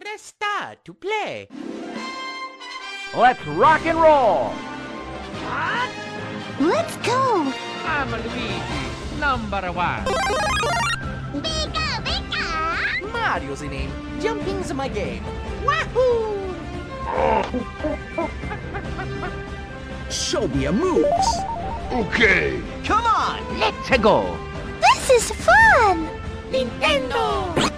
Press star to play. Let's rock and roll! Let's go! I'm Luigi, number one. Bigga, bigga! Mario's the name. Jumping's my game. Wahoo! Show me your moves! Okay. Come on, let's go! This is fun! Nintendo!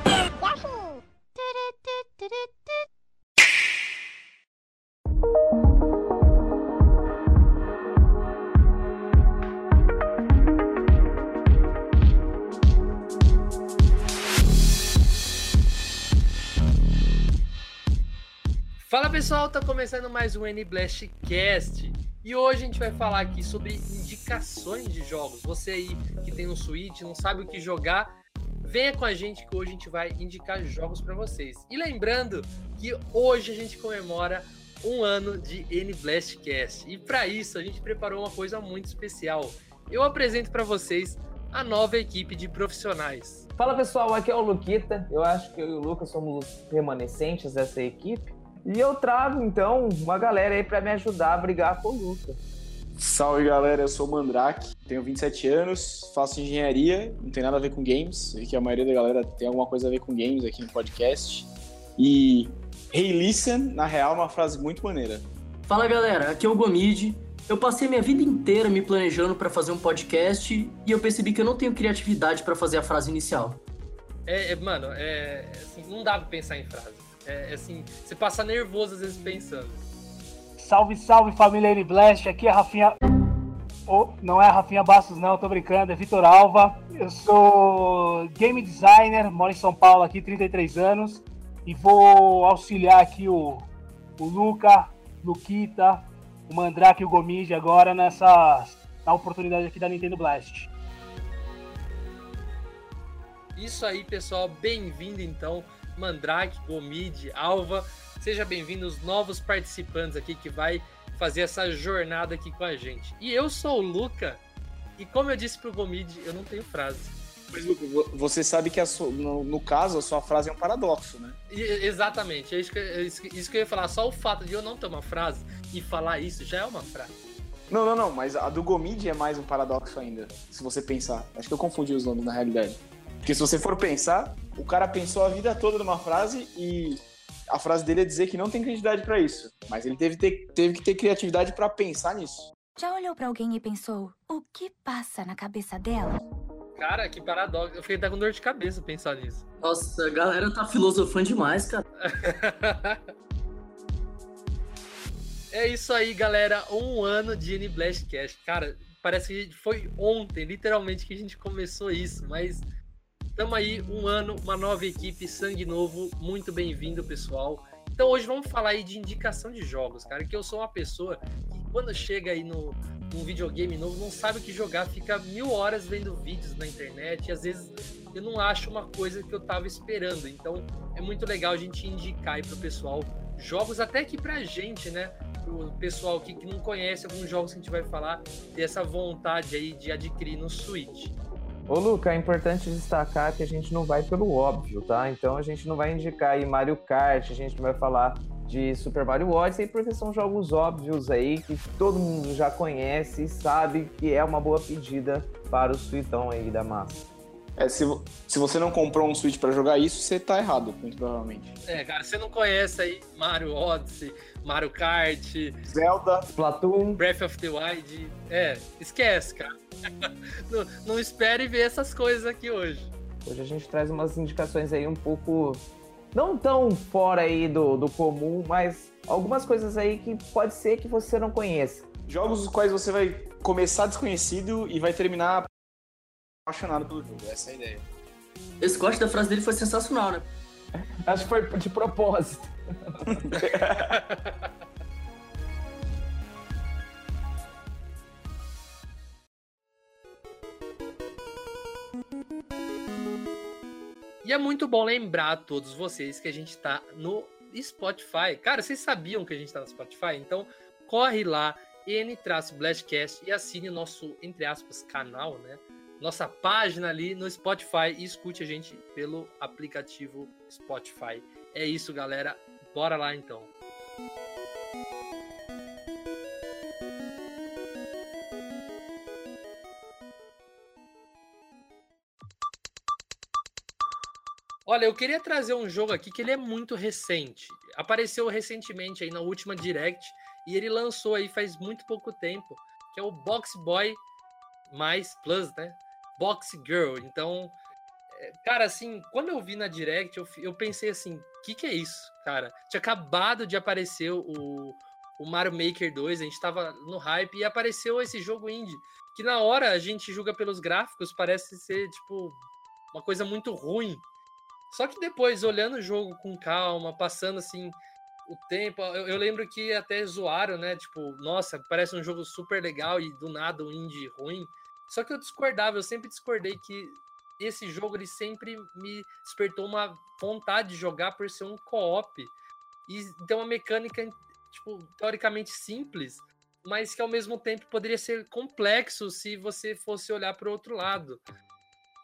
Pessoal, tá começando mais um N-Blast Cast e hoje a gente vai falar aqui sobre indicações de jogos. Você aí que tem um Switch, não sabe o que jogar, venha com a gente que hoje a gente vai indicar jogos para vocês. E lembrando que hoje a gente comemora um ano de N-Blast Cast e para isso a gente preparou uma coisa muito especial. Eu apresento para vocês a nova equipe de profissionais. Fala pessoal, aqui é o Luquita. Eu acho que eu e o Lucas somos os remanescentes dessa equipe. E eu trago então uma galera aí pra me ajudar a brigar com o Lucas. Salve galera, eu sou o Mandrake, tenho 27 anos, faço engenharia, não tem nada a ver com games, e que a maioria da galera tem alguma coisa a ver com games aqui no podcast. E Hey Listen, na real, é uma frase muito maneira. Fala galera, aqui é o Gomid. Eu passei minha vida inteira me planejando para fazer um podcast e eu percebi que eu não tenho criatividade para fazer a frase inicial. É, é, mano, é, assim, não dá pra pensar em frase. É, é assim, você passa nervoso às vezes pensando. Salve, salve família N Blast, aqui é a Rafinha. Oh, não é a Rafinha Bastos, não, tô brincando, é Vitor Alva. Eu sou game designer, moro em São Paulo aqui, 33 anos, e vou auxiliar aqui o, o Luca, Luquita, o Mandrake e o Gomide agora nessa na oportunidade aqui da Nintendo Blast. Isso aí, pessoal, bem-vindo então, Mandrake, Gomid, Alva. Seja bem-vindo os novos participantes aqui que vai fazer essa jornada aqui com a gente. E eu sou o Luca, e como eu disse pro Gomid, eu não tenho frase. Mas Luca, vo- você sabe que sua- no, no caso a sua frase é um paradoxo, né? E- exatamente, é isso que, é isso que eu ia falar. Só o fato de eu não ter uma frase e falar isso já é uma frase. Não, não, não, mas a do Gomid é mais um paradoxo ainda, se você pensar. Acho que eu confundi os nomes na realidade. Porque se você for pensar, o cara pensou a vida toda numa frase e a frase dele é dizer que não tem criatividade pra isso. Mas ele teve, ter- teve que ter criatividade pra pensar nisso. Já olhou pra alguém e pensou, o que passa na cabeça dela? Cara, que paradoxo. Eu fiquei até com dor de cabeça pensar nisso. Nossa, a galera tá filosofando demais, cara. É isso aí, galera. Um ano de N Blastcast. Cara, parece que foi ontem, literalmente, que a gente começou isso, mas estamos aí, um ano, uma nova equipe, sangue novo. Muito bem-vindo, pessoal. Então hoje vamos falar aí de indicação de jogos, cara, que eu sou uma pessoa que quando chega aí no, num videogame novo não sabe o que jogar, fica mil horas vendo vídeos na internet e às vezes eu não acho uma coisa que eu tava esperando. Então é muito legal a gente indicar aí pro pessoal jogos até que pra gente, né? Pro pessoal que, que não conhece alguns jogos que a gente vai falar, ter essa vontade aí de adquirir no Switch. Ô Luca, é importante destacar que a gente não vai pelo óbvio, tá? Então a gente não vai indicar aí Mario Kart, a gente não vai falar de Super Mario Odyssey, porque são jogos óbvios aí que todo mundo já conhece e sabe que é uma boa pedida para o suitão aí da massa. É, se, se você não comprou um Switch pra jogar isso, você tá errado, muito provavelmente. É, cara, você não conhece aí Mario Odyssey, Mario Kart, Zelda, Splatoon, Breath of the Wild. É, esquece, cara. não, não espere ver essas coisas aqui hoje. Hoje a gente traz umas indicações aí um pouco não tão fora aí do, do comum, mas algumas coisas aí que pode ser que você não conheça. jogos os quais você vai começar desconhecido e vai terminar apaixonado pelo jogo. Essa é a ideia. Esse corte da frase dele foi sensacional, né? Acho que foi de propósito. E é muito bom lembrar a todos vocês que a gente tá no Spotify. Cara, vocês sabiam que a gente tá no Spotify? Então, corre lá, N-Blastcast e assine o nosso, entre aspas, canal, né? Nossa página ali no Spotify e escute a gente pelo aplicativo Spotify. É isso, galera. Bora lá então. Olha, eu queria trazer um jogo aqui que ele é muito recente. Apareceu recentemente aí na última Direct e ele lançou aí faz muito pouco tempo, que é o Box Boy mais Plus, né? Box Girl. Então, é, cara, assim, quando eu vi na Direct, eu, eu pensei assim, o que, que é isso, cara? Tinha acabado de aparecer o, o Mario Maker 2, a gente tava no hype e apareceu esse jogo indie, que na hora a gente julga pelos gráficos, parece ser, tipo, uma coisa muito ruim. Só que depois, olhando o jogo com calma, passando assim o tempo, eu, eu, lembro que até zoaram, né? Tipo, nossa, parece um jogo super legal e do nada um indie ruim. Só que eu discordava, eu sempre discordei que esse jogo ele sempre me despertou uma vontade de jogar por ser um co-op e ter uma mecânica tipo teoricamente simples, mas que ao mesmo tempo poderia ser complexo se você fosse olhar para o outro lado.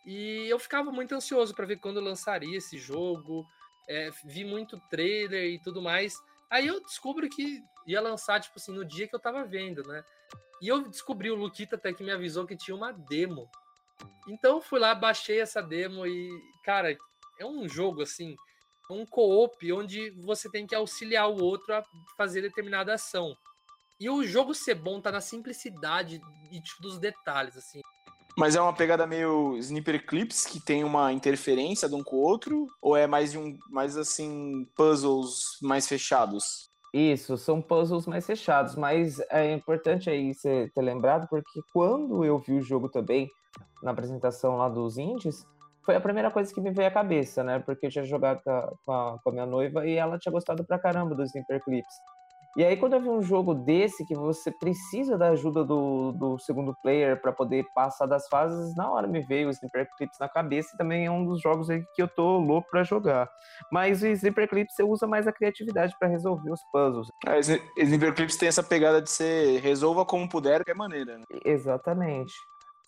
E eu ficava muito ansioso para ver quando lançaria esse jogo. É, vi muito trailer e tudo mais. Aí eu descubro que ia lançar, tipo assim, no dia que eu tava vendo, né? E eu descobri, o Luquita até que me avisou que tinha uma demo. Então fui lá, baixei essa demo e, cara, é um jogo assim, um co-op onde você tem que auxiliar o outro a fazer determinada ação. E o jogo ser bom tá na simplicidade e tipo, dos detalhes, assim. Mas é uma pegada meio Sniper Clips, que tem uma interferência de um com o outro? Ou é mais de um, mais assim, puzzles mais fechados? Isso, são puzzles mais fechados, mas é importante aí você ter lembrado, porque quando eu vi o jogo também, na apresentação lá dos indies, foi a primeira coisa que me veio à cabeça, né? Porque eu tinha jogado com a, com a minha noiva e ela tinha gostado pra caramba dos Sniper Clips. E aí, quando eu vi um jogo desse, que você precisa da ajuda do, do segundo player para poder passar das fases, na hora me veio o Sniper Clips na cabeça e também é um dos jogos aí que eu tô louco para jogar. Mas o Sniper Clips você usa mais a criatividade para resolver os puzzles. É, Sniper Clips tem essa pegada de ser resolva como puder, que é maneira, né? Exatamente.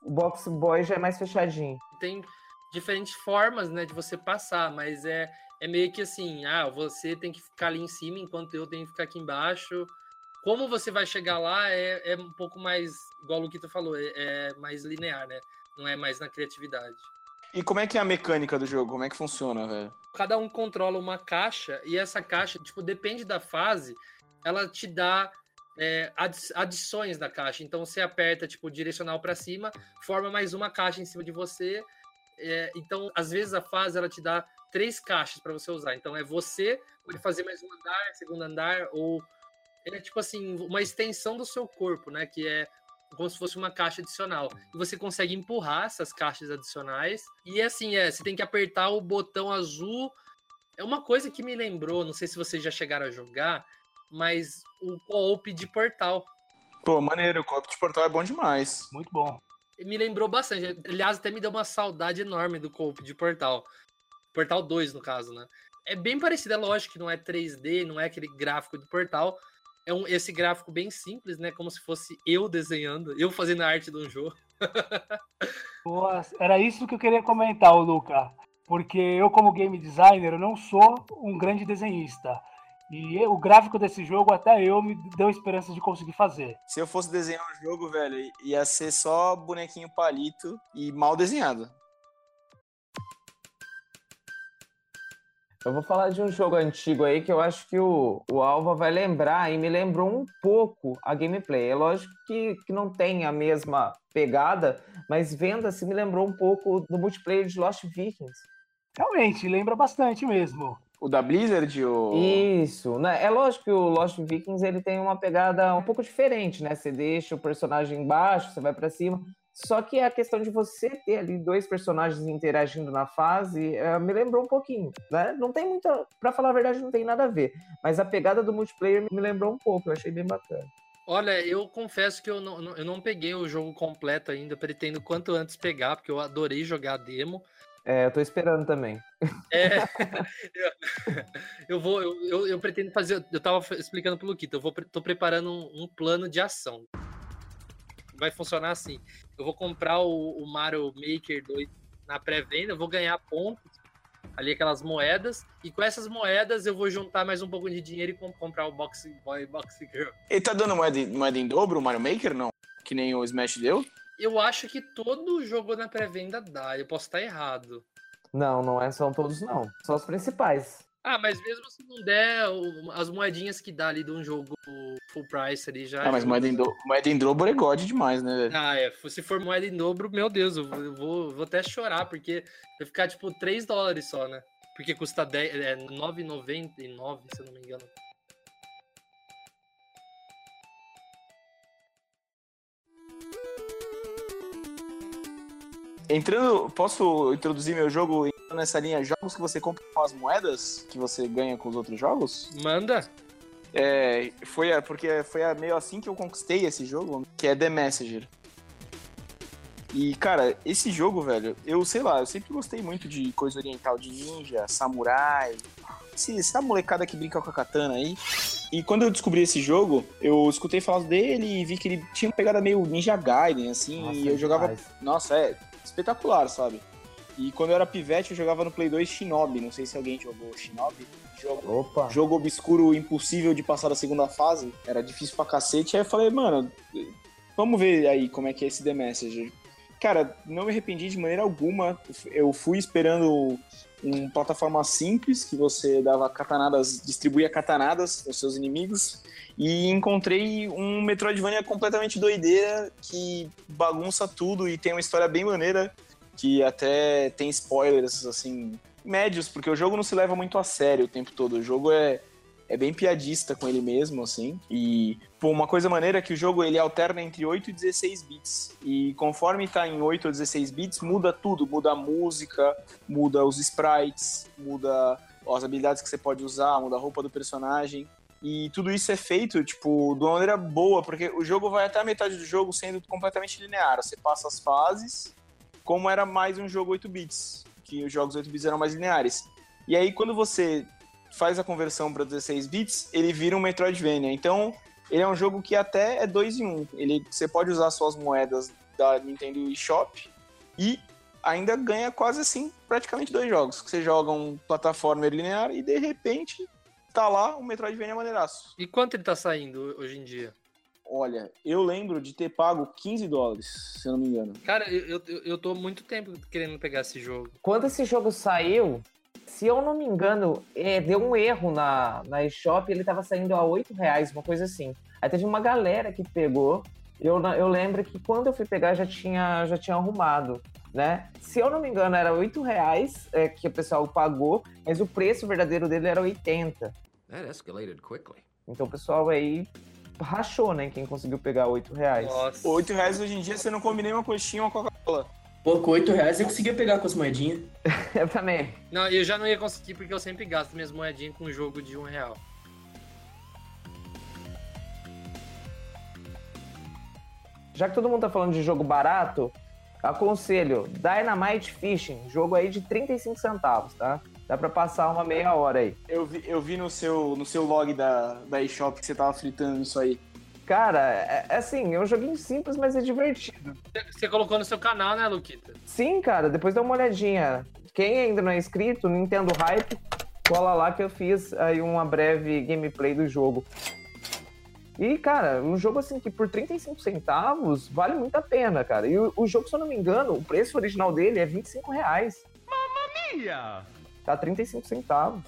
O Box Boy já é mais fechadinho. Tem diferentes formas, né, de você passar, mas é é meio que assim, ah, você tem que ficar ali em cima enquanto eu tenho que ficar aqui embaixo. Como você vai chegar lá é, é um pouco mais, igual o Luquita falou, é, é mais linear, né? Não é mais na criatividade. E como é que é a mecânica do jogo? Como é que funciona, velho? Cada um controla uma caixa e essa caixa, tipo, depende da fase, ela te dá é, adições da caixa. Então você aperta, tipo, direcional para cima, forma mais uma caixa em cima de você. É, então, às vezes a fase ela te dá três caixas para você usar. Então é você pode fazer mais um andar, segundo andar, ou é tipo assim, uma extensão do seu corpo, né? Que é como se fosse uma caixa adicional. E você consegue empurrar essas caixas adicionais. E assim, é, você tem que apertar o botão azul. É uma coisa que me lembrou, não sei se vocês já chegaram a jogar, mas o co-op de Portal. Pô, maneiro, o co-op de Portal é bom demais. Muito bom. Me lembrou bastante. Aliás, até me deu uma saudade enorme do co-op de Portal. Portal 2, no caso, né? É bem parecido, é lógico que não é 3D, não é aquele gráfico do Portal. É um, esse gráfico bem simples, né? Como se fosse eu desenhando, eu fazendo a arte de um jogo. Nossa, era isso que eu queria comentar, Luca. Porque eu, como game designer, eu não sou um grande desenhista. E o gráfico desse jogo, até eu, me deu esperança de conseguir fazer. Se eu fosse desenhar um jogo, velho, ia ser só bonequinho palito e mal desenhado. Eu vou falar de um jogo antigo aí que eu acho que o, o Alva vai lembrar e me lembrou um pouco a gameplay. É lógico que, que não tem a mesma pegada, mas vendo assim me lembrou um pouco do multiplayer de Lost Vikings. Realmente, lembra bastante mesmo. O da Blizzard? O... Isso. Né? É lógico que o Lost Vikings ele tem uma pegada um pouco diferente, né? Você deixa o personagem embaixo, você vai para cima. Só que a questão de você ter ali dois personagens interagindo na fase uh, me lembrou um pouquinho, né? Não tem muita, para falar a verdade, não tem nada a ver. Mas a pegada do multiplayer me lembrou um pouco, eu achei bem bacana. Olha, eu confesso que eu não, eu não peguei o jogo completo ainda, pretendo quanto antes pegar, porque eu adorei jogar a demo. É, eu tô esperando também. É, eu, eu vou, eu, eu, eu, pretendo fazer, eu tava explicando pro Luquita, eu vou, tô preparando um, um plano de ação vai funcionar assim. Eu vou comprar o, o Mario Maker 2 na pré-venda, vou ganhar pontos, ali aquelas moedas, e com essas moedas eu vou juntar mais um pouco de dinheiro e com- comprar o Boxing Boy Boxing Girl. Ele tá dando moeda, em- moeda em dobro, o Mario Maker, não? Que nem o Smash deu? Eu acho que todo jogo na pré-venda dá, eu posso estar errado. Não, não é, são todos não. São os principais. Ah, mas mesmo se não der, as moedinhas que dá ali de um jogo full price ali já. Ah, mas moeda em, do... moeda em dobro é god demais, né, velho? Ah, é. Se for moeda em dobro, meu Deus, eu vou, vou, até chorar, porque vai ficar tipo 3 dólares só, né? Porque custa 10, é, 9,99, se eu não me engano. Entrando, posso introduzir meu jogo nessa linha jogos que você compra com as moedas que você ganha com os outros jogos? Manda. É, foi a, porque foi a, meio assim que eu conquistei esse jogo, que é The Messenger. E, cara, esse jogo, velho, eu sei lá, eu sempre gostei muito de coisa oriental, de ninja, samurai, esse, essa molecada que brinca com a katana aí. E quando eu descobri esse jogo, eu escutei falar dele e vi que ele tinha uma pegada meio Ninja Gaiden, assim, Nossa, e eu jogava demais. nossa, é espetacular, sabe? E quando eu era pivete, eu jogava no Play 2 Shinobi. Não sei se alguém jogou Shinobi. Jogo, Opa. jogo obscuro, impossível de passar da segunda fase. Era difícil pra cacete. Aí eu falei, mano, vamos ver aí como é que é esse The Messenger. Cara, não me arrependi de maneira alguma. Eu fui esperando uma plataforma simples, que você dava katanadas, distribuía katanadas aos seus inimigos. E encontrei um Metroidvania completamente doideira, que bagunça tudo e tem uma história bem maneira, que até tem spoilers, assim, médios, porque o jogo não se leva muito a sério o tempo todo. O jogo é, é bem piadista com ele mesmo, assim. E, pô, uma coisa maneira é que o jogo ele alterna entre 8 e 16 bits. E conforme tá em 8 ou 16 bits, muda tudo. Muda a música, muda os sprites, muda as habilidades que você pode usar, muda a roupa do personagem. E tudo isso é feito, tipo, de uma maneira boa, porque o jogo vai até a metade do jogo sendo completamente linear. Você passa as fases, como era mais um jogo 8 bits, que os jogos 8 bits eram mais lineares. E aí, quando você faz a conversão para 16 bits, ele vira um Metroidvania. Então, ele é um jogo que até é 2 em 1. Ele, você pode usar suas moedas da Nintendo eShop e ainda ganha quase assim, praticamente dois jogos. Você joga um plataformer linear e de repente tá lá um Metroidvania maneiraço. E quanto ele tá saindo hoje em dia? Olha, eu lembro de ter pago 15 dólares, se eu não me engano. Cara, eu, eu, eu tô há muito tempo querendo pegar esse jogo. Quando esse jogo saiu, se eu não me engano, é, deu um erro na, na eShop, ele tava saindo a 8 reais, uma coisa assim. Aí teve uma galera que pegou. Eu, eu lembro que quando eu fui pegar já tinha, já tinha arrumado, né? Se eu não me engano, era 8 reais é, que o pessoal pagou, mas o preço verdadeiro dele era 80. That escalated quickly. Então o pessoal aí rachou, né? Quem conseguiu pegar 8 reais. Nossa. 8 reais hoje em dia você não come nem uma coxinha ou uma Coca-Cola. Pô, com 8 reais eu conseguia pegar com as moedinhas. Eu também. Não, eu já não ia conseguir porque eu sempre gasto minhas moedinhas com um jogo de um real. Já que todo mundo tá falando de jogo barato, aconselho Dynamite Fishing, jogo aí de 35 centavos, tá? Dá pra passar uma meia hora aí. Eu vi, eu vi no, seu, no seu log da, da eShop que você tava fritando isso aí. Cara, é, é assim, é um joguinho simples, mas é divertido. Você colocou no seu canal, né, Luquita? Sim, cara, depois dá uma olhadinha. Quem ainda não é inscrito, Nintendo Hype, cola lá que eu fiz aí uma breve gameplay do jogo. E, cara, um jogo assim que por 35 centavos vale muito a pena, cara. E o, o jogo, se eu não me engano, o preço original dele é 25 reais. Mia! Tá 35 centavos.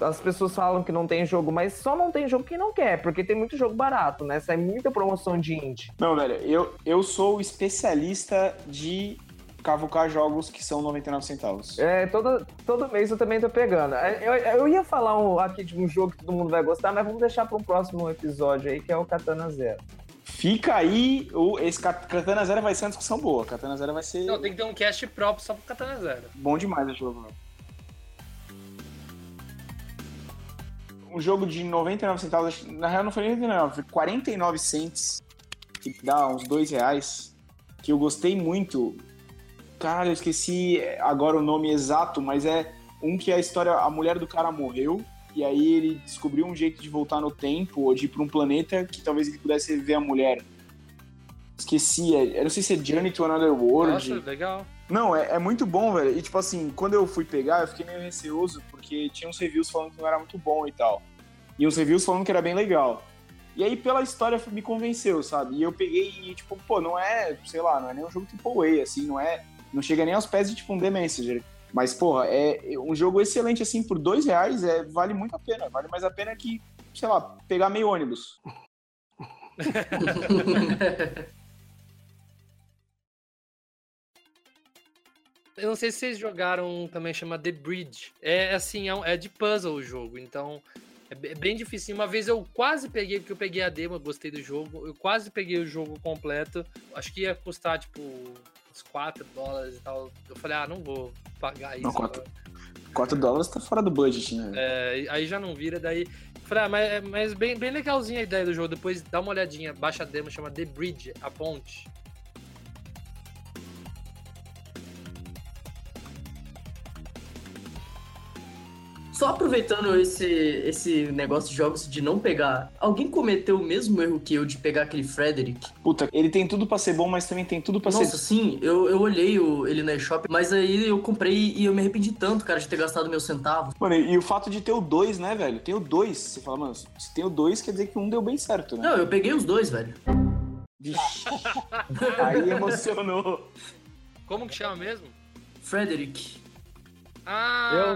As pessoas falam que não tem jogo, mas só não tem jogo quem não quer, porque tem muito jogo barato, né? Sai muita promoção de indie. Não, velho, eu, eu sou especialista de cavucar jogos que são 99 centavos. É, todo, todo mês eu também tô pegando. É, Eu, eu ia falar um- aqui de um jogo que todo mundo vai gostar, mas vamos deixar para um próximo episódio aí, que é o Katana Zero. Fica aí, o, esse Kat- Katana Zero vai ser uma discussão boa. Katana Zero vai ser Não, tem que ter um cast próprio só pro Katana Zero. bom demais esse jogo. Um jogo de 99 centavos, na real não foi nem 99, foi 49 cents, que dá uns 2 reais, que eu gostei muito. Cara, eu esqueci agora o nome exato, mas é um que a história, a mulher do cara morreu, e aí ele descobriu um jeito de voltar no tempo, ou de ir pra um planeta que talvez ele pudesse ver a mulher. Esqueci, é- eu não sei se é Journey to Another World. Nossa, legal. Não, é, é muito bom, velho. E tipo assim, quando eu fui pegar, eu fiquei meio receoso, porque tinha uns reviews falando que não era muito bom e tal. E uns reviews falando que era bem legal. E aí, pela história, me convenceu, sabe? E eu peguei e, tipo, pô, não é, sei lá, não é nem um jogo tipo A, assim, não é. Não chega nem aos pés de tipo um The Messenger. Mas, porra, é um jogo excelente, assim, por dois reais, é, vale muito a pena. Vale mais a pena que, sei lá, pegar meio ônibus. Eu não sei se vocês jogaram também chama The Bridge. É assim, é, é de puzzle o jogo, então é é bem difícil. Uma vez eu quase peguei, porque eu peguei a demo, gostei do jogo. Eu quase peguei o jogo completo. Acho que ia custar, tipo, uns 4 dólares e tal. Eu falei, ah, não vou pagar isso. Não, quatro. 4 dólares tá fora do budget, né? É, aí já não vira, daí. Falei, ah, mas, mas bem, bem legalzinha a ideia do jogo. Depois dá uma olhadinha, baixa a demo, chama The Bridge, a ponte. Só aproveitando esse, esse negócio de jogos de não pegar, alguém cometeu o mesmo erro que eu de pegar aquele Frederick? Puta, ele tem tudo pra ser bom, mas também tem tudo pra Nossa, ser. sim, eu, eu olhei o, ele na eShop, mas aí eu comprei e eu me arrependi tanto, cara, de ter gastado meu centavo. Mano, e o fato de ter o 2, né, velho? Tem o 2. Você fala, mano, se tem o 2, quer dizer que um deu bem certo, né? Não, eu peguei os dois, velho. Aí emocionou. Como que chama mesmo? Frederick. Eu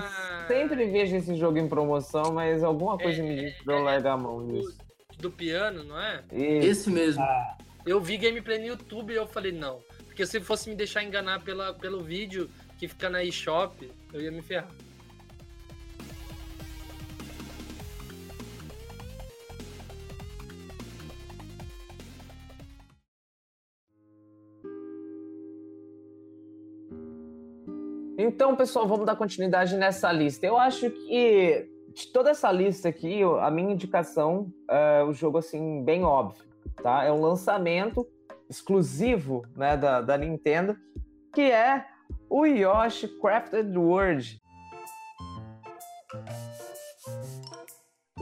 Ah! sempre vejo esse jogo em promoção, mas alguma coisa me diz pra eu largar a mão nisso. Do piano, não é? E Esse mesmo. Ah, Eu vi gameplay no YouTube e eu falei, não. Porque se fosse me deixar enganar pela, pelo vídeo que fica na eShop, eu ia me ferrar. Então, pessoal, vamos dar continuidade nessa lista. Eu acho que de toda essa lista aqui, a minha indicação é o jogo assim bem óbvio, tá? É um lançamento exclusivo, né, da, da Nintendo, que é o Yoshi Crafted World.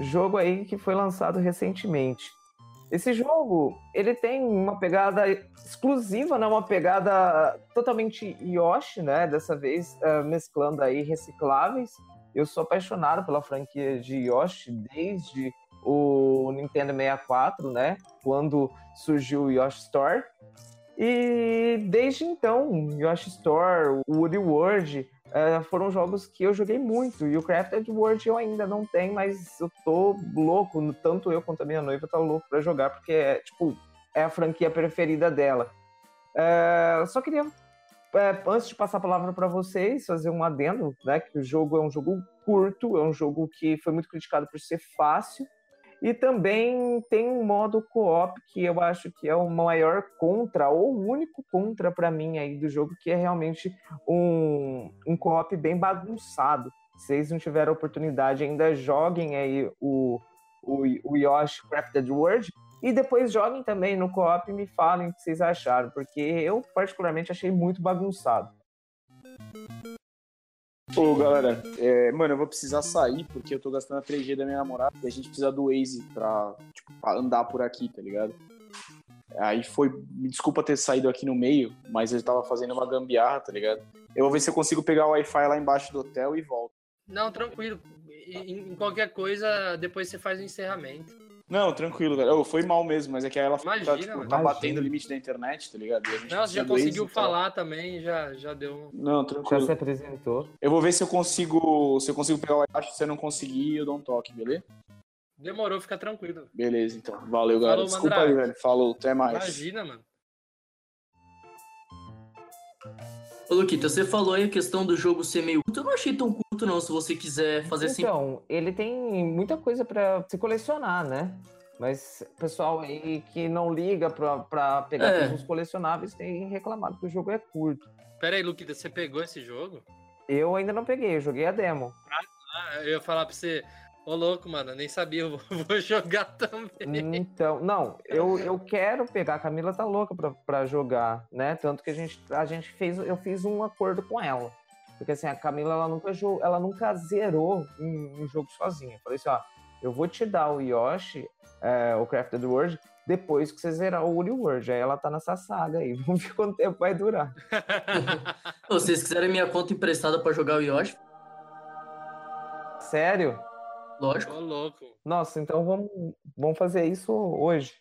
Jogo aí que foi lançado recentemente. Esse jogo, ele tem uma pegada exclusiva, né? Uma pegada totalmente Yoshi, né? Dessa vez eh, mesclando aí recicláveis. Eu sou apaixonado pela franquia de Yoshi desde o Nintendo 64, né? Quando surgiu o Yoshi Store. E desde então, Yoshi Store, o Woody World, eh, foram jogos que eu joguei muito. E o Crafted World eu ainda não tenho, mas eu tô louco, tanto eu quanto a minha noiva tá louco pra jogar, porque é, tipo, é a franquia preferida dela. Eu só queria, é, antes de passar a palavra para vocês, fazer um adendo, né? Que o jogo é um jogo curto, é um jogo que foi muito criticado por ser fácil. E também tem um modo co-op que eu acho que é o maior contra, ou o único contra para mim aí do jogo, que é realmente um, um co-op bem bagunçado. Se vocês não tiveram oportunidade, ainda joguem aí o, o, o Yoshi Crafted World, e depois joguem também no co-op e me falem o que vocês acharam, porque eu particularmente achei muito bagunçado. Ô, galera, é, mano, eu vou precisar sair porque eu tô gastando a 3G da minha namorada e a gente precisa do Waze pra, tipo, pra andar por aqui, tá ligado? Aí foi. Me desculpa ter saído aqui no meio, mas ele tava fazendo uma gambiarra, tá ligado? Eu vou ver se eu consigo pegar o Wi-Fi lá embaixo do hotel e volto. Não, tranquilo. Em, em qualquer coisa, depois você faz o encerramento. Não, tranquilo, galera. Ô, foi mal mesmo, mas é que ela Imagina, tá, tipo, mano. tá batendo o limite da internet, tá ligado? E a gente Não, você já conseguiu falar também, já, já deu um. Não, Já tranquilo. se apresentou. Eu vou ver se eu consigo. Se eu consigo pegar o Wi-Fi, se eu não conseguir, eu dou um toque, beleza? Demorou, fica tranquilo. Beleza, então. Valeu, galera. Desculpa Mandrake. aí, velho. Falou, até mais. Imagina, mano. Ô, Luquita, você falou aí a questão do jogo ser meio curto. Eu não achei tão curto, não, se você quiser fazer assim. Então, ele tem muita coisa pra se colecionar, né? Mas o pessoal aí que não liga pra, pra pegar É. os colecionáveis tem reclamado que o jogo é curto. Pera aí, Luquita, você pegou esse jogo? Eu ainda não peguei, eu joguei a demo. Ah, eu ia falar pra você, ô louco, mano, eu nem sabia, eu vou, vou jogar também. Então, não, eu, eu quero pegar, a Camila tá louca pra, pra jogar, né? Tanto que a gente, a gente fez, eu fiz um acordo com ela. Porque assim, a Camila, ela nunca, ela nunca zerou um, um jogo sozinha. Eu falei assim, ó, eu vou te dar o Yoshi, é, o Crafted World, depois que você zerar o Woolly World. Aí ela tá nessa saga aí. Vamos ver quanto tempo vai durar. Vocês quiserem minha conta emprestada pra jogar o Yoshi, Sério? Lógico. Louco. Nossa, então vamos, vamos fazer isso hoje.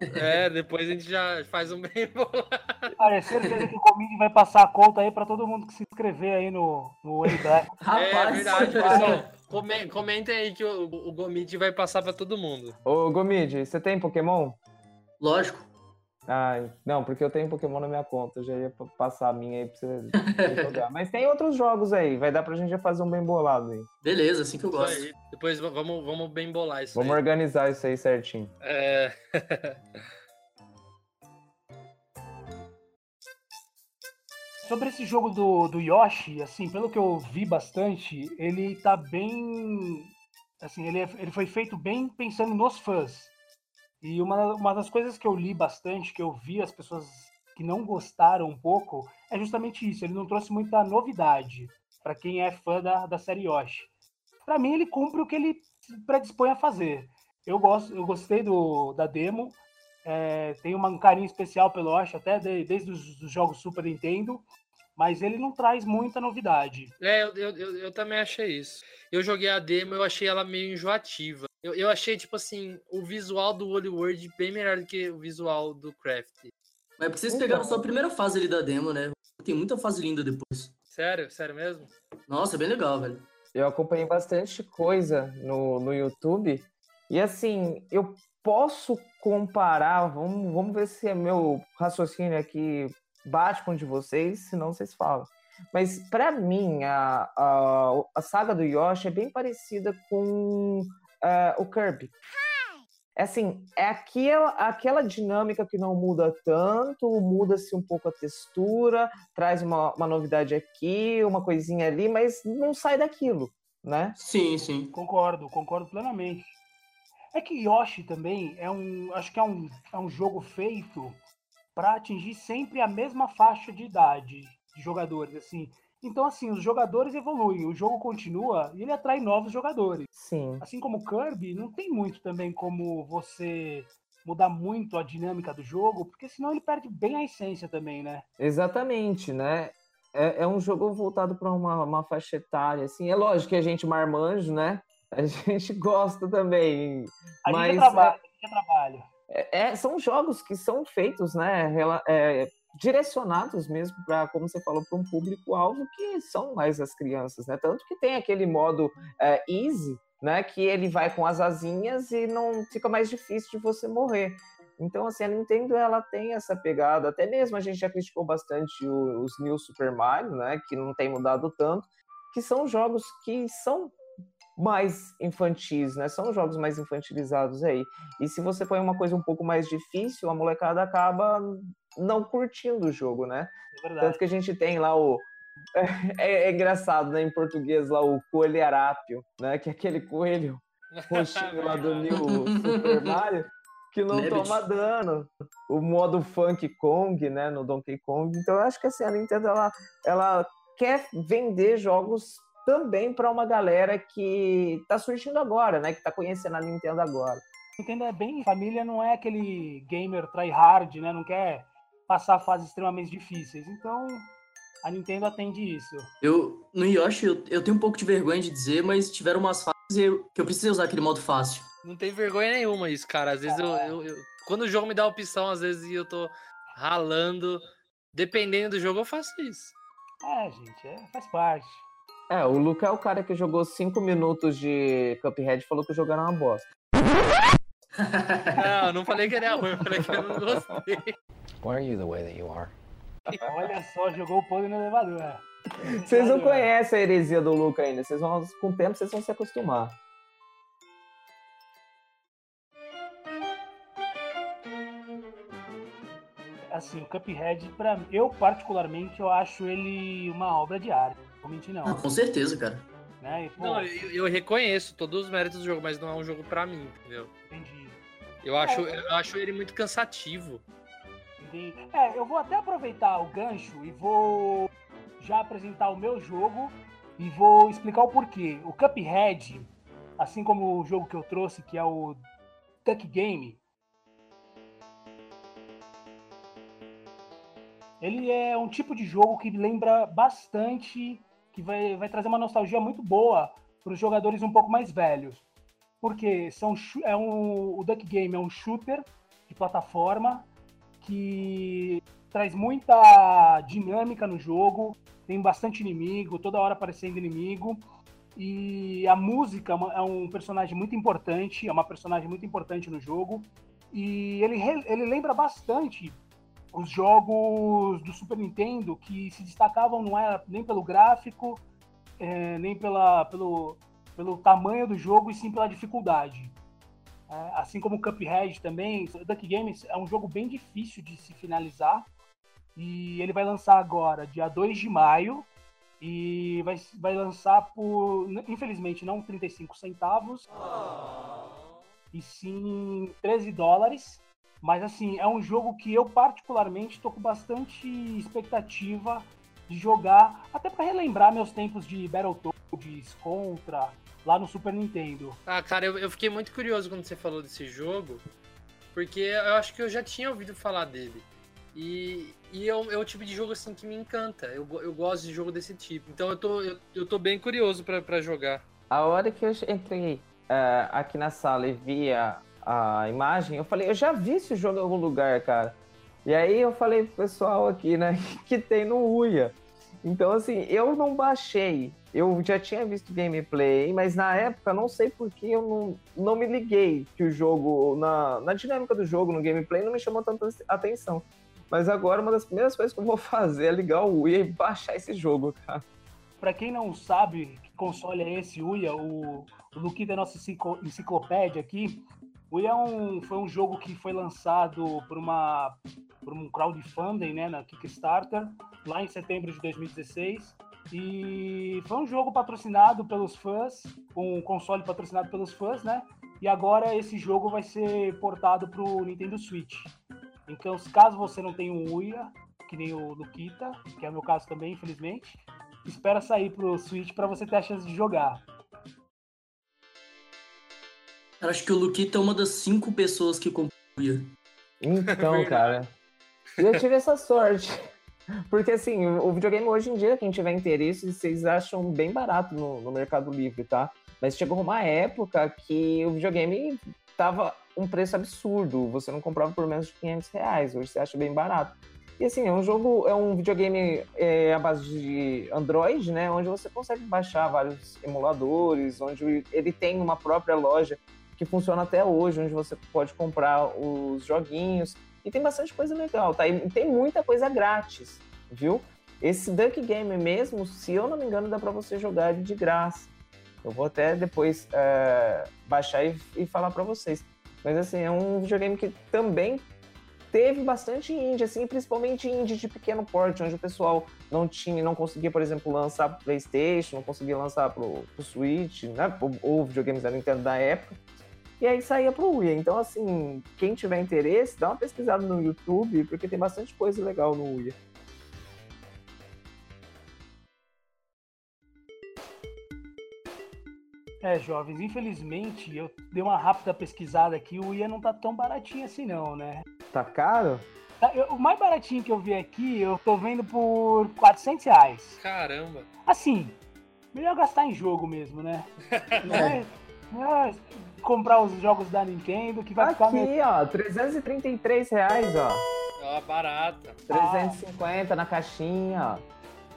É, depois a gente já faz um bem bolado. Cara, é certeza que o Comini vai passar a conta aí pra todo mundo que se inscrever aí no, no Wayback. É Rapaz, verdade, pessoal. Come- Comentem aí que o, o Gomid vai passar pra todo mundo. Ô, Gomid, você tem Pokémon? lógico. Ah, não, porque eu tenho Pokémon na minha conta. Eu já ia pa- passar a minha aí pra você jogar. Mas tem outros jogos aí. Vai dar pra gente já fazer um bem bolado aí. Beleza, assim que eu gosto. aí. Depois va- vamos, vamos bem bolar isso Vamos aí. organizar isso aí certinho. É... Sobre esse jogo do, do Yoshi, assim, pelo que eu vi bastante, ele tá bem. Assim, ele, é- ele foi feito bem pensando nos fãs. E uma, uma das coisas que eu li bastante, que eu vi as pessoas que não gostaram um pouco, é justamente isso. Ele não trouxe muita novidade para quem é fã da, da série Yoshi. Para mim, ele cumpre o que ele predispõe a fazer. Eu, gosto, eu gostei do, da demo. É, uma- um carinho especial pelo Yoshi, até de- desde os dos jogos Super Nintendo. Mas ele não traz muita novidade. É, eu, eu, eu também achei isso. Eu joguei a demo, eu achei ela meio enjoativa. Eu, eu achei, tipo assim, o visual do Holy World bem melhor do que o visual do Craft. Mas é porque vocês pegaram só a primeira fase ali da demo, né? Tem muita fase linda depois. Sério? Sério mesmo? Nossa, é bem legal, velho. Eu acompanhei bastante coisa no, no YouTube. E assim, eu posso comparar. Vamos, vamos ver se é meu raciocínio aqui bate com o de vocês, senão vocês falam. Mas pra mim, a, a, a saga do Yoshi é bem parecida com eh, o Kirby. É assim, é aquela, aquela dinâmica que não muda tanto, muda-se um pouco a textura, traz uma, uma novidade aqui, uma coisinha ali, mas não sai daquilo, né? Sim, sim. Concordo, concordo plenamente. É que Yoshi também é um. Acho que é um, é um jogo feito para atingir sempre a mesma faixa de idade de jogadores. assim. Então, assim, os jogadores evoluem, o jogo continua e ele atrai novos jogadores. Sim. Assim como o Kirby, não tem muito também como você mudar muito a dinâmica do jogo, porque senão ele perde bem a essência também, né? Exatamente, né? É, é um jogo voltado para uma, uma faixa etária, assim. É lógico que a gente marmanjo, né? A gente gosta também. A Mas, gente é trabalho, a gente é trabalho. É, é- são jogos que são feitos, né? é, direcionados mesmo para, como você falou, para um público-alvo que são mais as crianças, né? Tanto que tem aquele modo é, easy, né? Que ele vai com as asinhas e não fica mais difícil de você morrer. Então, assim, a Nintendo ela tem essa pegada. Até mesmo a gente já criticou bastante o- os New Super Mario, né? Que não tem mudado tanto, que são jogos que são mais infantis, né? São jogos mais infantilizados aí. E se você põe uma coisa um pouco mais difícil, a molecada acaba não curtindo o jogo, né? É. Tanto que a gente tem lá o. É, é engraçado, né? Em português lá, o coelho arápio, né? Que é aquele coelho roxinho lá do New Super Mario que não Lebbit. toma dano. O modo Funk Kong, né? No Donkey Kong. Então eu acho que assim, a Nintendo ela, ela quer vender jogos também para uma galera que tá surgindo agora, né? Que tá conhecendo a Nintendo agora. Nintendo é bem família, não é aquele gamer tryhard, né? Não quer passar fases extremamente difíceis. Então, a Nintendo atende isso. Eu, no Yoshi, eu, eu tenho um pouco de vergonha de dizer, mas tiveram umas fases que eu precisei usar aquele modo fácil. Não tem vergonha nenhuma isso, cara. Às vezes eu, eu- eu- Quando o jogo me dá a opção, às vezes eu tô ralando. Dependendo do jogo, eu faço isso. É, gente, é, faz parte. É, o Luca é o cara que jogou 5 minutos de Cuphead e falou que o jogo era uma bosta. Não, eu não falei que era ruim, eu falei que eu não gostei. Why are you the way that you are? Olha só, jogou o podre no elevador. Vocês não conhecem a heresia do Luca ainda. Vocês vão, com o tempo, vocês vão se acostumar. Assim, o Cuphead, pra mim, eu particularmente, eu acho ele uma obra de arte. Não mentir, não. Ah, com certeza, cara. Né? E, pô, Não, eu, eu reconheço todos os méritos do jogo, mas não é um jogo pra mim, entendeu? entendi. Eu acho, eu acho ele muito cansativo vem. É, eu vou até aproveitar o gancho e vou já apresentar o meu jogo e vou explicar o porquê. O Cuphead, assim como o jogo que eu trouxe, que é o Duck Game, ele é um tipo de jogo que lembra bastante, que vai, vai trazer uma nostalgia muito boa para os jogadores um pouco mais velhos. Porque são, é um, o Duck Game é um shooter de plataforma que traz muita dinâmica no jogo, tem bastante inimigo, toda hora aparecendo inimigo. E a música é é um personagem muito importante, é uma personagem muito importante no jogo. E ele, ele lembra bastante os jogos do Super Nintendo que se destacavam não era nem pelo gráfico, eh, nem pela, pelo, pelo tamanho do jogo, e sim pela dificuldade. É, assim como o Cuphead também, o Duck Games é um jogo bem difícil de se finalizar. E ele vai lançar agora, dia 2 de maio, e vai, vai lançar por, infelizmente, não 35 centavos, e sim 13 dólares. Mas assim, é um jogo que eu particularmente estou com bastante expectativa de jogar, até para relembrar meus tempos de Battletoads, Contra, lá no Super Nintendo. Ah, cara, eu, eu fiquei muito curioso quando você falou desse jogo, porque eu acho que eu já tinha ouvido falar dele. E, e é, o, é o tipo de jogo assim que me encanta. Eu, eu gosto de jogo desse tipo. Então eu tô, eu, eu tô bem curioso pra, pra jogar. A hora que eu entrei eh, aqui na sala e vi a, a imagem, eu falei, eu já vi esse jogo em algum lugar, cara. E aí eu falei pro pessoal aqui, né, que tem no Uia. Então, assim, eu não baixei. Eu já tinha visto gameplay, mas na época, não sei por que eu não, não me liguei que o jogo, na, na dinâmica do jogo, no gameplay, não me chamou tanta atenção. Mas agora, uma das primeiras coisas que eu vou fazer é ligar o Uia e baixar esse jogo, cara. Para quem não sabe que console é esse, Uia, o, o Luquita é nossa enciclo- enciclopédia aqui. Uia é um, foi um jogo que foi lançado por, uma, por um crowdfunding né, na Kickstarter, lá em setembro de 2016. E foi um jogo patrocinado pelos fãs, um console patrocinado pelos fãs, né? E agora esse jogo vai ser portado para o Nintendo Switch. Então, se caso você não tem um Uia, que nem o Luquita, que é o meu caso também, infelizmente, espera sair pro Switch para você ter a chance de jogar. Eu acho que o Luquita é uma das cinco pessoas que comprou o Uia. Então, Verdade. cara, eu tive essa sorte. Porque, assim, o videogame hoje em dia, quem tiver interesse, vocês acham bem barato no, no Mercado Livre, tá? Mas chegou uma época que o videogame tava um preço absurdo. Você não comprava por menos de 500 reais. Hoje você acha bem barato. E, assim, é um jogo, é um videogame é, à base de Android, né? Onde você consegue baixar vários emuladores, onde ele tem uma própria loja que funciona até hoje, onde você pode comprar os joguinhos. E tem bastante coisa legal, tá? E tem muita coisa grátis, viu? Esse Duck Game mesmo, se eu não me engano, dá pra você jogar de graça. Eu vou até depois é, baixar e, e falar pra vocês. Mas assim, é um videogame que também teve bastante indie, assim, principalmente indie de pequeno porte, onde o pessoal não tinha, não conseguia, por exemplo, lançar pro Playstation, não conseguia lançar pro, pro Switch, né? Ou videogames da Nintendo da época. E aí saía pro Wii. Então, assim, quem tiver interesse, dá uma pesquisada no YouTube, porque tem bastante coisa legal no Wii. É, jovens, infelizmente, eu dei uma rápida pesquisada aqui, o Ia não tá tão baratinho assim não, né? Tá caro? Tá, eu- o mais baratinho que eu vi aqui, eu tô vendo por 400 reais. Caramba. Assim, melhor gastar em jogo mesmo, né? É, é comprar os jogos da Nintendo que vai ficar meio... Aqui, ó, 333 reais, ó. Ó, barata. 350 na caixinha, ó.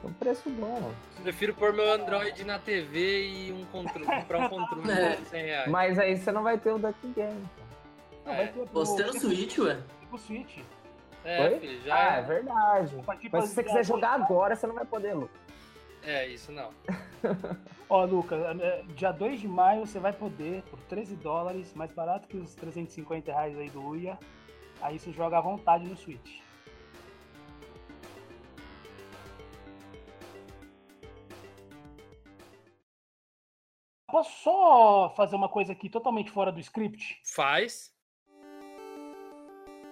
É um preço bom. Prefiro pôr meu Android na TV e um controle, comprar um controle É. por 100 reais. Mas aí você não vai ter o Duck Game. Não, vai ter Você tem no Switch, ué? pro Switch. É, filho, já Ah, é verdade. Mas se você quiser jogar agora, você não vai poder, Lu. É, isso não. Ó, Lucas, dia 2 de maio você vai poder, por 13 dólares, mais barato que os 350 reais aí do Uia, aí você joga à vontade no Switch. Posso só fazer uma coisa aqui totalmente fora do script? Faz.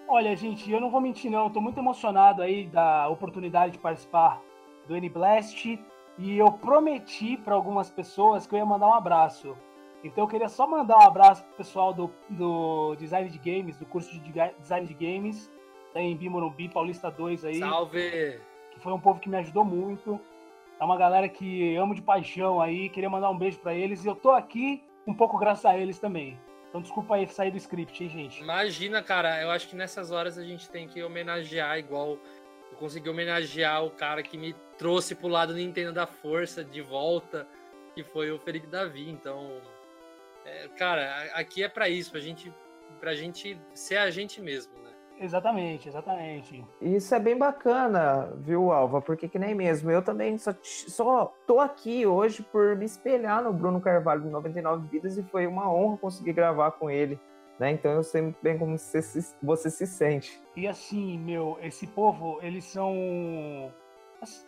Olha, gente, eu não vou mentir não, eu tô muito emocionado aí da oportunidade de participar do N-Blast e eu prometi para algumas pessoas que eu ia mandar um abraço. Então eu queria só mandar um abraço pro pessoal do, do design de games, do curso de design de games, tem Bimorumbi, Paulista 2 aí, Salve! que foi um povo que me ajudou muito. É uma galera que amo de paixão aí, queria mandar um beijo pra eles. E eu tô aqui um pouco graças a eles também. Então desculpa aí sair do script, hein, gente? Imagina, cara, eu acho que nessas horas a gente tem que homenagear igual eu consegui homenagear o cara que me trouxe pro lado Nintendo da Força de volta, que foi o Felipe Davi. Então, é, cara, aqui é pra isso, pra gente, pra gente ser a gente mesmo, né? Exatamente, exatamente. Isso é bem bacana, viu, Alva? Porque que nem mesmo. Eu também só, só tô aqui hoje por me espelhar no Bruno Carvalho de 99 Vidas e foi uma honra conseguir gravar com ele. Né? Então eu sei muito bem como você se, você se sente. E assim, meu, esse povo, eles são.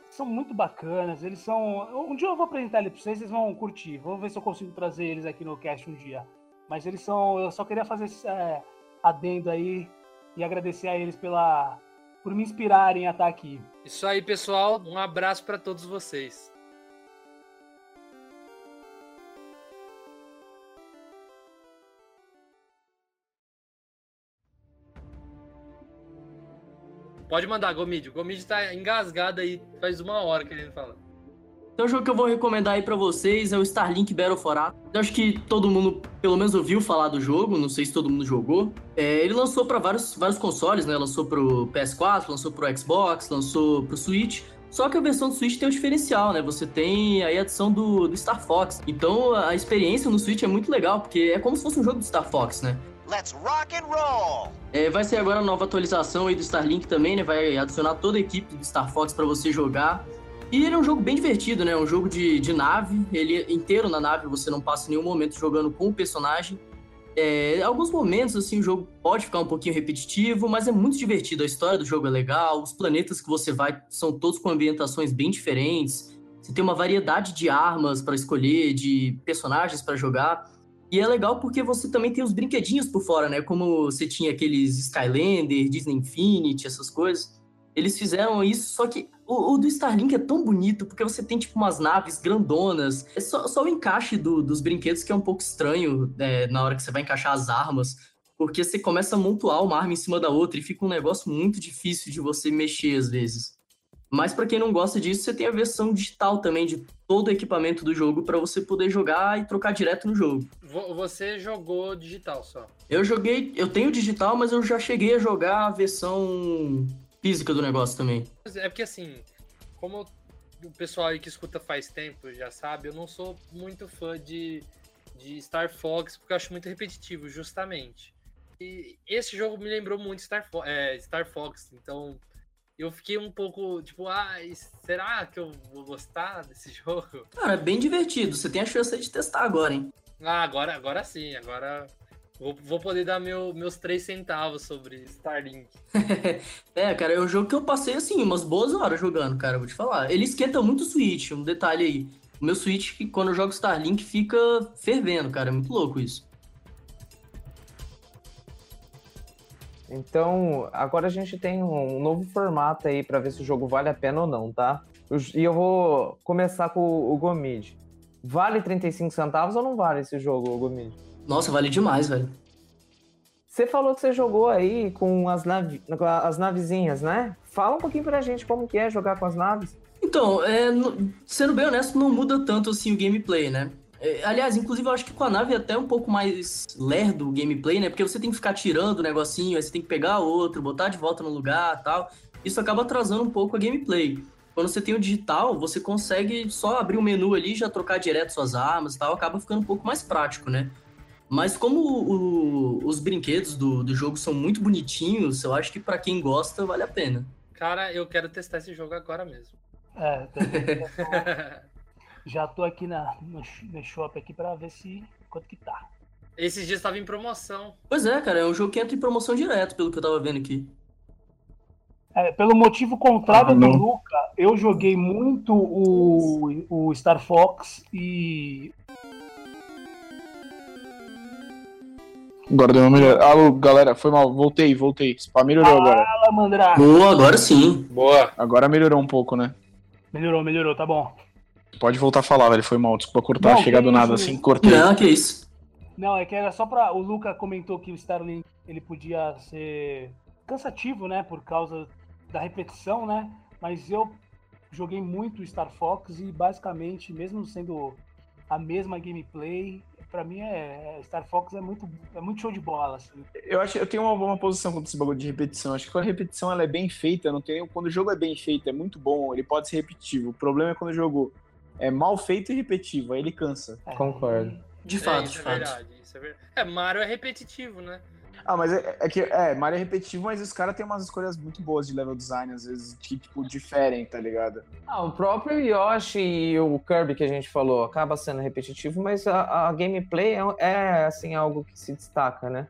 São muito bacanas, eles são. Um dia eu vou apresentar eles pra vocês, vocês vão curtir. Vou ver se eu consigo trazer eles aqui no cast um dia. Mas eles são. Eu só queria fazer esse é, adendo aí e agradecer a eles pela. por me inspirarem a estar aqui. Isso aí, pessoal. Um abraço pra todos vocês. Pode mandar, Gomid. O Gomid tá engasgado aí faz uma hora querendo falar. Então o jogo que eu vou recomendar aí pra vocês é o Starlink Battle for Atlas. Eu acho que todo mundo, pelo menos, ouviu falar do jogo, não sei se todo mundo jogou. É, ele lançou pra vários, vários consoles, né? Lançou pro PS4, lançou pro Xbox, lançou pro Switch. Só que a versão do Switch tem um diferencial, né? Você tem aí a adição do, do Star Fox. Então a experiência no Switch é muito legal, porque é como se fosse um jogo do Star Fox, né? Let's rock and roll! É, vai ser agora a nova atualização aí do Starlink também, né? Vai adicionar toda a equipe do Star Fox para você jogar. E ele é um jogo bem divertido, né? Um jogo de, de nave. Ele é inteiro na nave, você não passa nenhum momento jogando com o personagem. É, alguns momentos, assim, o jogo pode ficar um pouquinho repetitivo, mas é muito divertido. A história do jogo é legal, os planetas que você vai são todos com ambientações bem diferentes. Você tem uma variedade de armas para escolher, de personagens para jogar. E é legal porque você também tem os brinquedinhos por fora, né? Como você tinha aqueles Skylander, Disney Infinity, essas coisas. Eles fizeram isso, só que o, o do Starlink é tão bonito, porque você tem, tipo, umas naves grandonas. É só, só o encaixe do- dos brinquedos que é um pouco estranho né, na hora que você vai encaixar as armas. Porque você começa a montuar uma arma em cima da outra e fica um negócio muito difícil de você mexer às vezes. Mas pra quem não gosta disso, você tem a versão digital também de todo o equipamento do jogo pra você poder jogar e trocar direto no jogo. Vo- Você jogou digital só. Eu joguei, eu tenho digital, mas eu já cheguei a jogar a versão física do negócio também. É porque assim, como o pessoal aí que escuta faz tempo já sabe, eu não sou muito fã de, de Star Fox, porque eu acho muito repetitivo, justamente. E esse jogo me lembrou muito Star, Fo é, Star Fox, então eu fiquei um pouco tipo, ah, será que eu vou gostar desse jogo? Cara, é bem divertido. Você tem a chance de testar agora, hein? Ah, agora, agora sim, agora vou, vou poder dar meu, meus três centavos sobre Starlink. é, cara, é um jogo que eu passei, assim, umas boas horas jogando, cara, vou te falar. Ele esquenta muito o Switch, um detalhe aí. O meu Switch, que quando eu jogo Starlink, fica fervendo, cara. É muito louco isso. Então, agora a gente tem um novo formato aí pra ver se o jogo vale a pena ou não, tá? E eu vou começar com o Gomid. Vale 35 centavos ou não vale esse jogo, Gomid? Nossa, vale demais, velho. Você falou que você jogou aí com as, navi... as navezinhas, né? Fala um pouquinho pra gente como que é jogar com as naves. Então, é, sendo bem honesto, não muda tanto assim o gameplay, né? É, aliás, inclusive, eu acho que com a nave é até um pouco mais lerdo o gameplay, né? Porque você tem que ficar tirando o negocinho, aí você tem que pegar outro, botar de volta no lugar tal. Isso acaba atrasando um pouco a gameplay. Quando você tem o digital, você consegue só abrir o menu ali, já trocar direto suas armas e tal, acaba ficando um pouco mais prático, né? Mas como o- os brinquedos do, do jogo são muito bonitinhos, eu acho que pra quem gosta, vale a pena. Cara, eu quero testar esse jogo agora mesmo. É, tô- já tô aqui na, no, no shop aqui pra ver se quanto que tá. Esses dias estava em promoção. Pois é, cara, é um jogo que entra em promoção direto, pelo que eu tava vendo aqui. É, pelo motivo contrário Ah, do não. Luca, eu joguei muito o, o Star Fox e Agora deu uma melhor. Alô, galera, foi mal. Voltei, voltei. Spa melhorou agora. Fala, Mandra. Boa, agora sim. Boa. Agora melhorou um pouco, né? Melhorou, melhorou, tá bom. Pode voltar a falar, velho. Foi mal. Desculpa cortar. Não, Chegar do nada isso, assim, cortei. Não, que isso. Não, é que era só pra. O Luca comentou que o Starlink ele podia ser cansativo, né? Por causa da repetição, né? Mas eu joguei muito Star Fox e basicamente, mesmo sendo a mesma gameplay, para mim é, é Star Fox é muito é muito show de bola assim. Eu acho eu tenho uma, uma posição contra esse bagulho de repetição. Acho que quando a repetição ela é bem feita, não tem quando o jogo é bem feito, é muito bom, ele pode ser repetitivo. O problema é quando o jogo é mal feito e repetitivo, aí ele cansa. É, Concordo. De É, fato, isso de é fato. verdade, isso é verdade. É, Mario é repetitivo, né? Ah, mas é, é que é, Mario é repetitivo, mas os caras têm umas escolhas muito boas de level design, às vezes, que, tipo, diferem, tá ligado? Ah, o próprio Yoshi e o Kirby que a gente falou acaba sendo repetitivo, mas a, a gameplay é, é, assim algo que se destaca, né?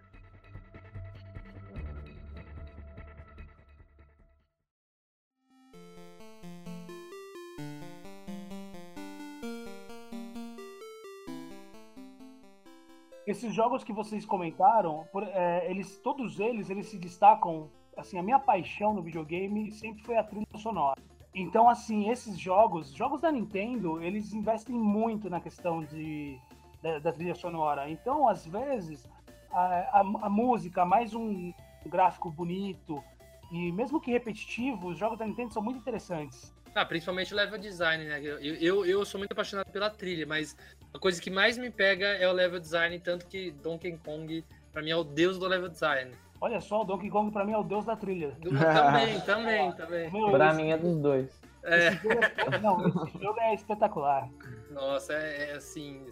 Esses jogos que vocês comentaram, por- é, eles, todos eles, eles se destacam. Assim, a minha paixão no videogame sempre foi a trilha sonora. Então, assim, esses jogos, jogos da Nintendo, eles investem muito na questão de, da, da trilha sonora. Então, às vezes, a, a, a música, mais um gráfico bonito, e mesmo que repetitivo, os jogos da Nintendo são muito interessantes. Ah, principalmente o level design, né? Eu, eu, eu sou muito apaixonado pela trilha, mas a coisa que mais me pega é o level design, tanto que Donkey Kong, pra mim, é o deus do level design. Olha só, o Donkey Kong pra mim é o deus da trilha. Do- também, também, também. Meu, Pra esse- mim é dos dois. É, esse jogo é- não, esse jogo é espetacular. Nossa, é, é assim.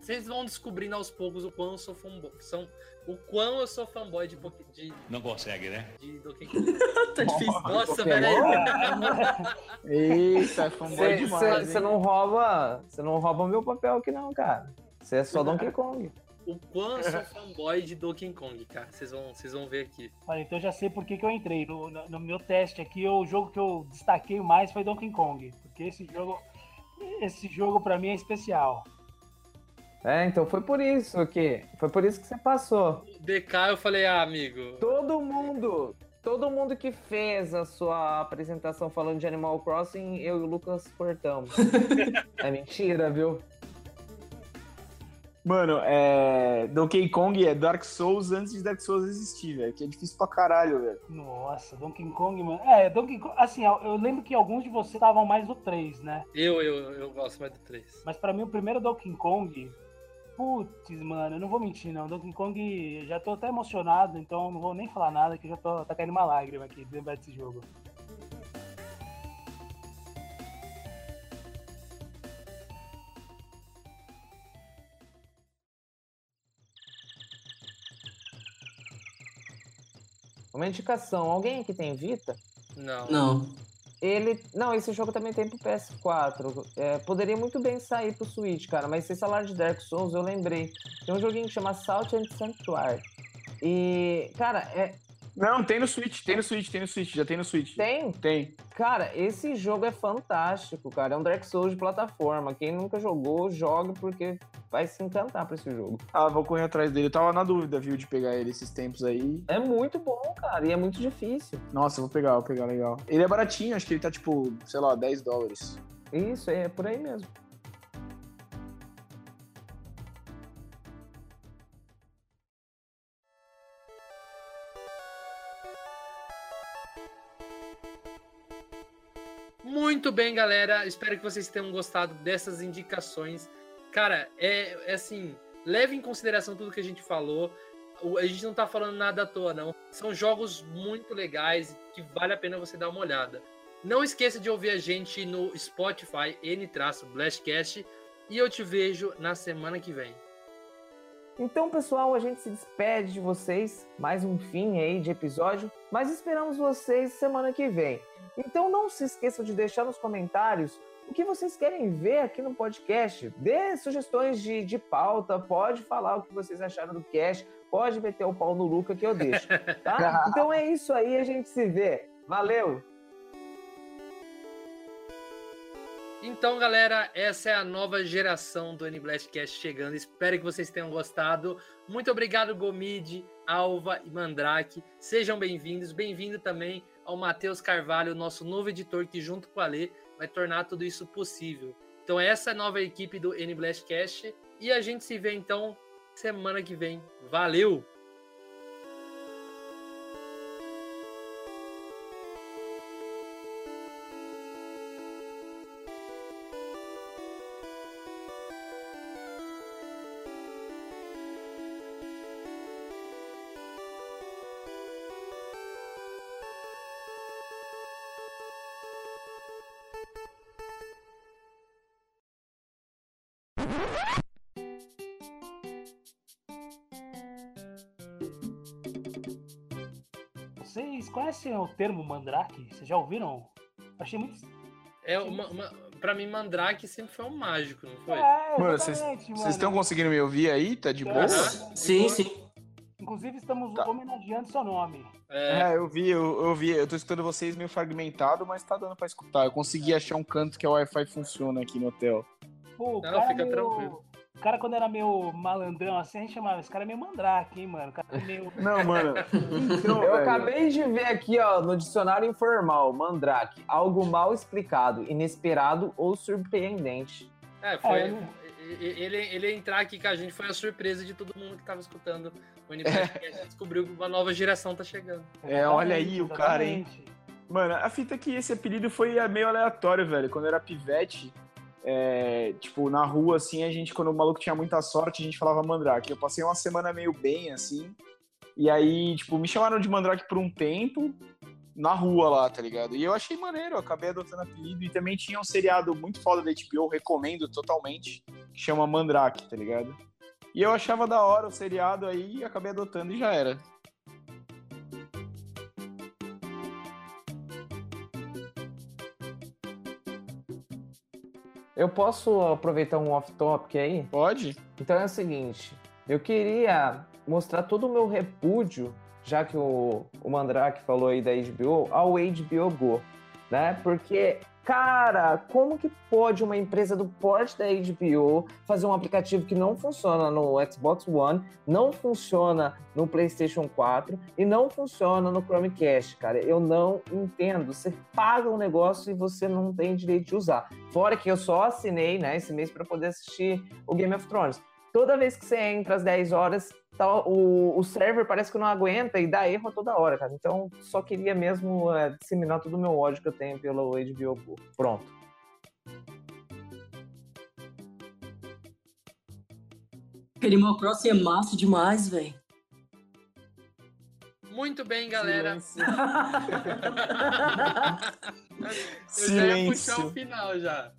Vocês vão descobrindo aos poucos o quão eu sou fanboy. São, o quão eu sou fanboy de, de, Não consegue, né? de Donkey Kong. tá difícil. Nossa, Pokémon? velho. Eita, é fanboy demais, Você não rouba. Você não rouba meu papel aqui, não, cara. Você é só Donkey Kong. O quão eu sou fanboy de Donkey Kong, cara. Vocês vão, vocês vão ver aqui. Olha, então eu já sei por que, que eu entrei. No, no- no meu teste aqui, o jogo que eu destaquei mais foi Donkey Kong. Porque esse jogo, esse jogo pra mim é especial. É, então foi por isso que. Foi por isso que você passou. DK, eu falei, ah, amigo. Todo mundo. Todo mundo que fez a sua apresentação falando de Animal Crossing, eu e o Lucas cortamos. é mentira, viu? Mano, é. Donkey Kong é Dark Souls antes de Dark Souls existir, velho. Que é difícil pra caralho, velho. Nossa, Donkey Kong, mano. É, Donkey Kong. Assim, eu lembro que alguns de vocês estavam mais do 3, né? Eu, eu, eu gosto mais do 3. Mas pra mim, o primeiro Donkey Kong. Putz, mano, eu não vou mentir, não. Donkey Kong, já tô até emocionado, então não vou nem falar nada, que já tô tá caindo uma lágrima aqui de lembrar desse jogo. Uma indicação. Alguém aqui tem Vita? Não. Não. Ele. Não, esse jogo também tem pro PS4. É, poderia muito bem sair pro Switch, cara, mas vocês falaram de Dark Souls, eu lembrei. Tem um joguinho que chama Salt and Sanctuary. E, cara, é, Não, tem no Switch, tem no Switch, tem no Switch, já tem no Switch. tem. Tem. Cara, esse jogo é fantástico, cara. É um Dark Souls de plataforma. Quem nunca jogou, joga porque vai se encantar pra esse jogo. Ah, vou correr atrás dele. Eu tava na dúvida, viu, de pegar ele esses tempos aí. É muito bom, cara, e é muito difícil. Nossa, eu vou pegar, vou pegar, legal. Ele é baratinho, acho que ele tá tipo, sei lá, 10 dólares. Isso, é por aí mesmo. Muito bem, galera. Espero que vocês tenham gostado dessas indicações. Cara, é, é assim, leve em consideração tudo que a gente falou. A gente não tá falando nada à toa, não. São jogos muito legais que vale a pena você dar uma olhada. Não esqueça de ouvir a gente no Spotify, N-Blastcast. E eu te vejo na semana que vem. Então, pessoal, a gente se despede de vocês. Mais um fim aí de episódio. Mas esperamos vocês semana que vem. Então, não se esqueçam de deixar nos comentários o que vocês querem ver aqui no podcast. Dê sugestões de, de pauta. Pode falar o que vocês acharam do cast. Pode meter o pau no Luca que eu deixo. Tá? Então é isso aí. A gente se vê. Valeu! Então, galera, essa é a nova geração do N-Blastcast chegando. Espero que vocês tenham gostado. Muito obrigado, Gomide, Alva e Mandrake. Sejam bem-vindos. Bem-vindo também ao Matheus Carvalho, nosso novo editor, que junto com a Lê vai tornar tudo isso possível. Então, essa é a nova equipe do N-Blastcast. E a gente se vê, então, semana que vem. Valeu! Vocês conhecem o termo mandrake? Vocês já ouviram? Achei muito. É uma, uma, pra mim, Mandrake sempre foi um mágico, não foi? É, Mano, vocês estão conseguindo me ouvir aí? Tá de boa? Aham. Sim, sim. Inclusive, estamos Tá. homenageando seu nome. É, É, eu vi, eu, eu vi, eu tô escutando vocês meio fragmentado, mas tá dando pra escutar. Eu consegui achar um canto que a Wi-Fi funciona aqui no hotel. Pô, o Não, cara fica meio... tranquilo. O cara, quando era meio malandrão assim, a gente chamava. Esse cara é meio mandrake, hein, mano? O cara é meio. Não, mano. Então, Eu velho, acabei de ver aqui, ó, no dicionário informal, mandrake, algo mal explicado, inesperado ou surpreendente. é, foi. É? Ele, ele entrar aqui com a gente foi a surpresa de todo mundo que tava escutando o Unibet, que a gente descobriu que uma nova geração tá chegando. É, olha aí o cara, hein? Mano, a fita é que esse apelido foi meio aleatório, velho. Quando eu era pivete, é, tipo, na rua, assim, a gente, quando o maluco tinha muita sorte, a gente falava mandrake. Eu passei uma semana meio bem, assim, e aí, tipo, me chamaram de mandrake por um tempo, na rua lá, tá ligado? E eu achei maneiro, eu acabei adotando apelido. E também tinha um seriado muito foda da HBO, recomendo totalmente, que chama Mandrake, tá ligado? E eu achava da hora o seriado aí, acabei adotando e já era. Eu posso aproveitar um off-topic aí? Pode? Então é o seguinte, eu queria mostrar todo o meu repúdio, já que o, o Mandrake falou aí da HBO, ao HBO Go, né? Porque, cara, como que pode uma empresa do porte da HBO fazer um aplicativo que não funciona no Xbox One, não funciona no PlayStation 4 e não funciona no Chromecast, cara? Eu não entendo. Você paga um negócio e você não tem direito de usar. Fora que eu só assinei, né, esse mês para poder assistir o Game of Thrones. Toda vez que você entra às 10 horas, tá- o, o server parece que não aguenta e dá erro a toda hora, cara. Então, só queria mesmo é, disseminar todo o meu ódio que eu tenho pelo HBO Go. Pronto. Animal Crossing é massa demais, velho. Muito bem, galera. Silêncio. Eu já ia puxar o final já.